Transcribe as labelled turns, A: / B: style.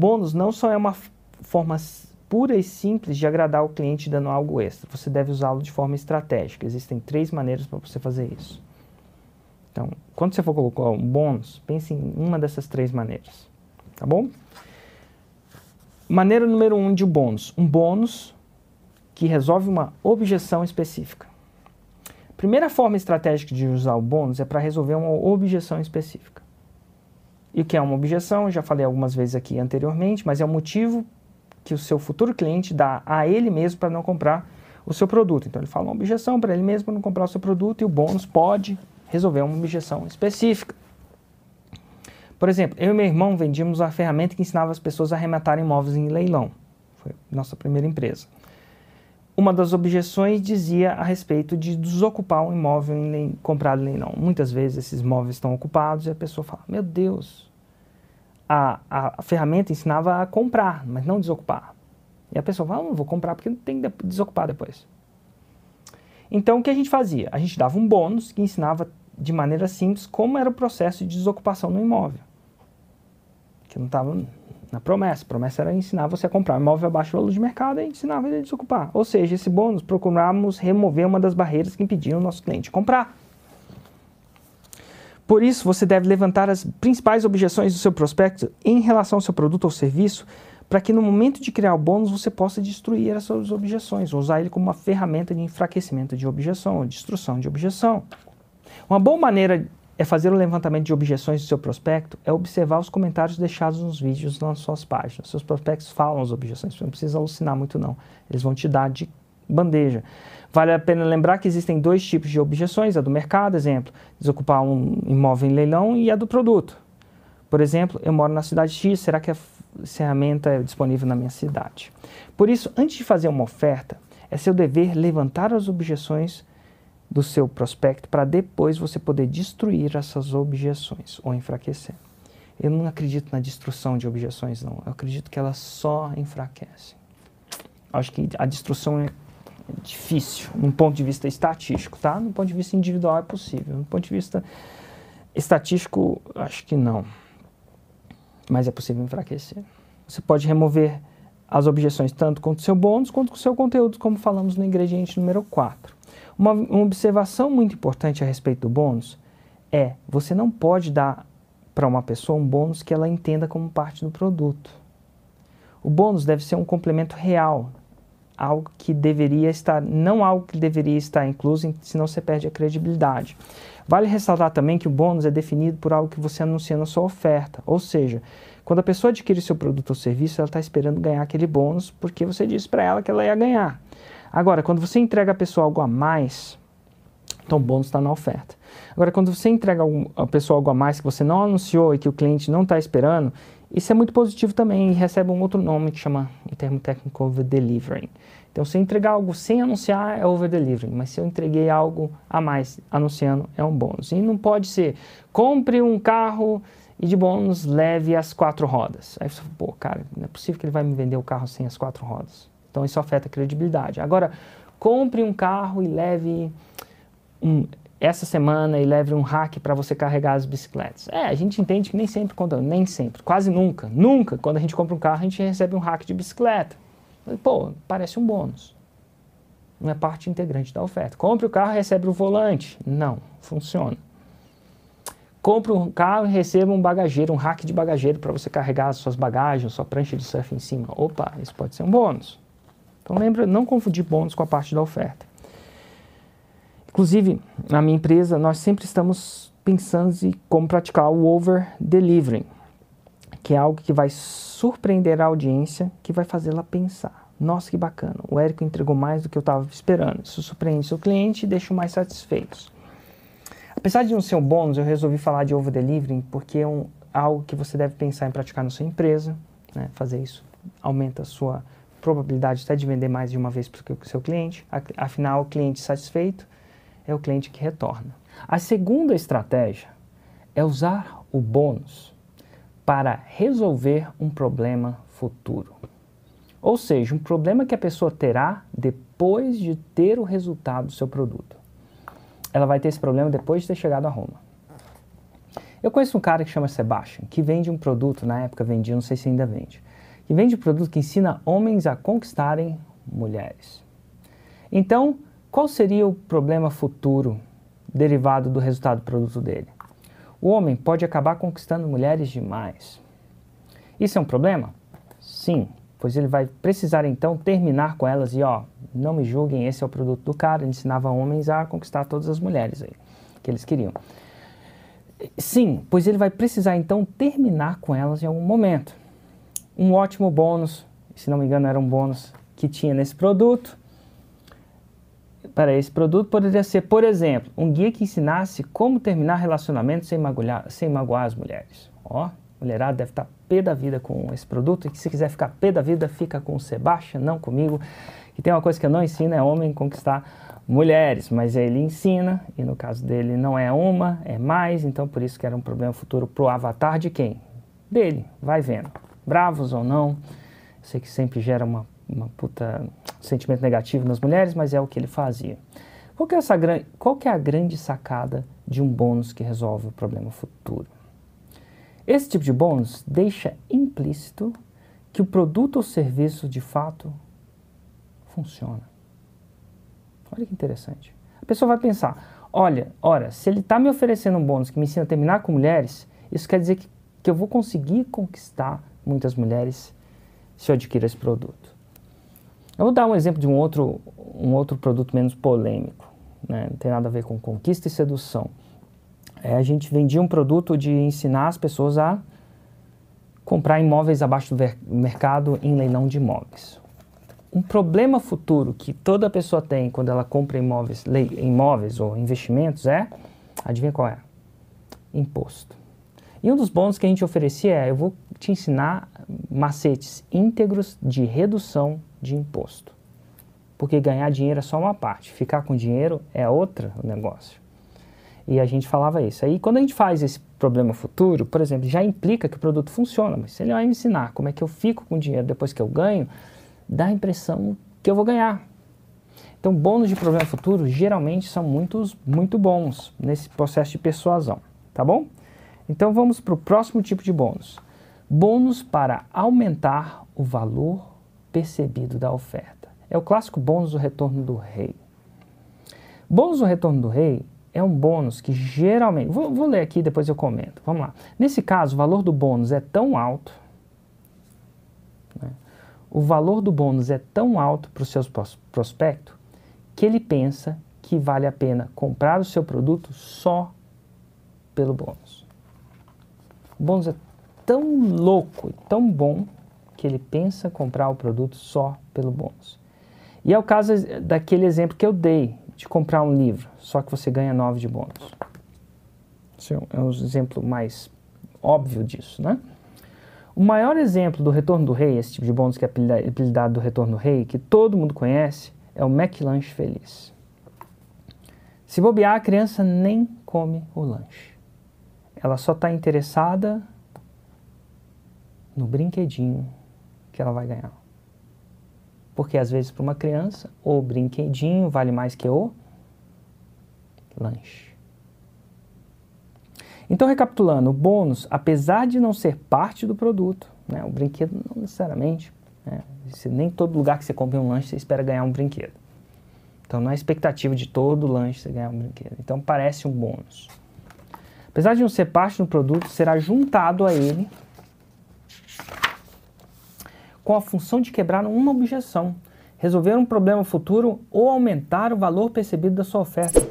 A: bônus não só é uma forma pura e simples de agradar o cliente dando algo extra. Você deve usá-lo de forma estratégica. Existem três maneiras para você fazer isso. Então, quando você for colocar um bônus, pense em uma dessas três maneiras. Tá bom? Maneira número um de bônus. Um bônus que resolve uma objeção específica. Primeira forma estratégica de usar o bônus é para resolver uma objeção específica. E o que é uma objeção? Já falei algumas vezes aqui anteriormente, mas é o motivo que o seu futuro cliente dá a ele mesmo para não comprar o seu produto. Então ele fala uma objeção para ele mesmo não comprar o seu produto e o bônus pode resolver uma objeção específica. Por exemplo, eu e meu irmão vendíamos uma ferramenta que ensinava as pessoas a arrematarem imóveis em leilão. Foi nossa primeira empresa. Uma das objeções dizia a respeito de desocupar um imóvel em comprado em leilão. Muitas vezes esses imóveis estão ocupados e a pessoa fala: Meu Deus, a, a, ferramenta ensinava a comprar, mas não desocupar. E a pessoa fala, não vou comprar porque tem que desocupar depois. Então o que a gente fazia? A gente dava um bônus que ensinava de maneira simples como era o processo de desocupação no imóvel. Que não estava na promessa. A promessa era ensinar você a comprar um imóvel abaixo do valor de mercado e ensinava ele a desocupar. Ou seja, esse bônus procuramos remover uma das barreiras que impediam o nosso cliente comprar. Por isso, você deve levantar as principais objeções do seu prospecto em relação ao seu produto ou serviço, para que no momento de criar o bônus você possa destruir essas objeções, ou usar ele como uma ferramenta de enfraquecimento de objeção, ou destruição de objeção. Uma boa maneira é fazer o levantamento de objeções do seu prospecto é observar os comentários deixados nos vídeos nas suas páginas. Seus prospectos falam as objeções, você não precisa alucinar muito não. Eles vão te dar de bandeja. Vale a pena lembrar que existem dois tipos de objeções, a do mercado, exemplo, desocupar um imóvel em leilão e a do produto. Por exemplo, eu moro na cidade X, será que a ferramenta é disponível na minha cidade? Por isso, antes de fazer uma oferta, é seu dever levantar as objeções do seu prospecto para depois você poder destruir essas objeções ou enfraquecer. Eu não acredito na destruição de objeções, não. Eu acredito que elas só enfraquecem. Acho que a destruição é difícil, num ponto de vista estatístico, tá? No ponto de vista individual é possível. No ponto de vista estatístico, acho que não. Mas é possível enfraquecer. Você pode remover as objeções tanto com o seu bônus quanto o seu conteúdo, como falamos no ingrediente número 4. Uma, uma observação muito importante a respeito do bônus é: você não pode dar para uma pessoa um bônus que ela entenda como parte do produto. O bônus deve ser um complemento real, algo que deveria estar, não algo que deveria estar incluso, senão você perde a credibilidade. Vale ressaltar também que o bônus é definido por algo que você anuncia na sua oferta, ou seja, quando a pessoa adquire seu produto ou serviço, ela está esperando ganhar aquele bônus porque você disse para ela que ela ia ganhar. Agora, quando você entrega a pessoa algo a mais, então o bônus está na oferta. Agora, quando você entrega a pessoa algo a mais que você não anunciou e que o cliente não está esperando, isso é muito positivo também e recebe um outro nome que chama, em termo técnico, over-delivering. Então, se eu entregar algo sem anunciar, é over-delivering, mas se eu entreguei algo a mais anunciando, é um bônus. E não pode ser, compre um carro e de bônus leve as quatro rodas. Aí você fala, pô, cara, não é possível que ele vai me vender o carro sem as quatro rodas. Então, isso afeta a credibilidade. Agora, compre um carro e leve um, essa semana e leve um hack para você carregar as bicicletas. É, a gente entende que nem sempre, quando, nem sempre, quase nunca, nunca, quando a gente compra um carro, a gente recebe um hack de bicicleta. Pô, parece um bônus. Não é parte integrante da oferta. Compre o carro e recebe o volante. Não, funciona. Compre um carro e receba um bagageiro, um rack de bagageiro para você carregar as suas bagagens, sua prancha de surf em cima. Opa, isso pode ser um bônus. Então lembra, não confundir bônus com a parte da oferta. Inclusive, na minha empresa, nós sempre estamos pensando em como praticar o over-delivering, que é algo que vai surpreender a audiência, que vai fazê-la pensar. Nossa, que bacana, o Érico entregou mais do que eu estava esperando. Isso surpreende seu cliente e deixa mais satisfeitos. Apesar de não ser um bônus, eu resolvi falar de over-delivering porque é um, algo que você deve pensar em praticar na sua empresa. Né? Fazer isso aumenta a sua probabilidade até de vender mais de uma vez para o seu cliente. Afinal, o cliente satisfeito é o cliente que retorna. A segunda estratégia é usar o bônus para resolver um problema futuro. Ou seja, um problema que a pessoa terá depois de ter o resultado do seu produto. Ela vai ter esse problema depois de ter chegado a Roma. Eu conheço um cara que chama Sebastian, que vende um produto, na época vendia, não sei se ainda vende, que vende um produto que ensina homens a conquistarem mulheres. Então, qual seria o problema futuro derivado do resultado do produto dele? O homem pode acabar conquistando mulheres demais. Isso é um problema? Sim, pois ele vai precisar então terminar com elas e ó, não me julguem, esse é o produto do cara, ele ensinava homens a conquistar todas as mulheres aí, que eles queriam. Sim, pois ele vai precisar então terminar com elas em algum momento. Um ótimo bônus, se não me engano era um bônus que tinha nesse produto, para esse produto poderia ser, por exemplo, um guia que ensinasse como terminar relacionamentos sem, magoar, sem magoar as mulheres. Ó, mulherada deve estar pé da vida com esse produto e que se quiser ficar pé da vida, fica com o Sebastião, não comigo. E tem uma coisa que eu não ensino, é homem conquistar mulheres, mas ele ensina, e no caso dele não é uma, é mais, então por isso que era um problema futuro pro avatar de quem? Dele, vai vendo. Bravos ou não, eu sei que sempre gera uma, uma puta sentimento negativo nas mulheres, mas é o que ele fazia. Qual que é, essa, qual que é a grande sacada de um bônus que resolve o problema futuro? Esse tipo de bônus deixa implícito que o produto ou serviço de fato funciona. Olha que interessante. A pessoa vai pensar: olha, ora, se ele está me oferecendo um bônus que me ensina a terminar com mulheres, isso quer dizer que, que eu vou conseguir conquistar muitas mulheres se eu adquirir esse produto. Eu vou dar um exemplo de um outro, um outro produto menos polêmico, né? não tem nada a ver com conquista e sedução. É, a gente vendia um produto de ensinar as pessoas a comprar imóveis abaixo do mercado em leilão de imóveis. Um problema futuro que toda pessoa tem quando ela compra imóveis, imóveis ou investimentos é, adivinha qual é? Imposto. E um dos bônus que a gente oferecia é: eu vou te ensinar macetes íntegros de redução de imposto. Porque ganhar dinheiro é só uma parte, ficar com dinheiro é outro negócio. E a gente falava isso. Aí quando a gente faz esse problema futuro, por exemplo, já implica que o produto funciona, mas se ele vai me ensinar como é que eu fico com dinheiro depois que eu ganho, dá a impressão que eu vou ganhar. Então, bônus de problema futuro geralmente são muitos, muito bons nesse processo de persuasão, tá bom? Então vamos para o próximo tipo de bônus. Bônus para aumentar o valor percebido da oferta. É o clássico bônus do retorno do rei. Bônus do retorno do rei é um bônus que geralmente. Vou, vou ler aqui depois eu comento. Vamos lá. Nesse caso, o valor do bônus é tão alto. Né? O valor do bônus é tão alto para o seu prospecto que ele pensa que vale a pena comprar o seu produto só pelo bônus. O bônus é tão louco e tão bom que ele pensa comprar o produto só pelo bônus. E é o caso daquele exemplo que eu dei de comprar um livro, só que você ganha 9 de bônus. Esse é um exemplo mais óbvio disso, né? O maior exemplo do retorno do rei, esse tipo de bônus que é apelidado do retorno do rei, que todo mundo conhece, é o McLanche Feliz. Se bobear, a criança nem come o lanche ela só está interessada no brinquedinho que ela vai ganhar. Porque às vezes para uma criança, o brinquedinho vale mais que o lanche. Então, recapitulando, o bônus, apesar de não ser parte do produto, né, o brinquedo não necessariamente, né, nem todo lugar que você compra um lanche você espera ganhar um brinquedo. Então, não é expectativa de todo lanche você ganhar um brinquedo. Então, parece um bônus. Apesar de não ser parte do produto, será juntado a ele com a função de quebrar uma objeção, resolver um problema futuro ou aumentar o valor percebido da sua oferta.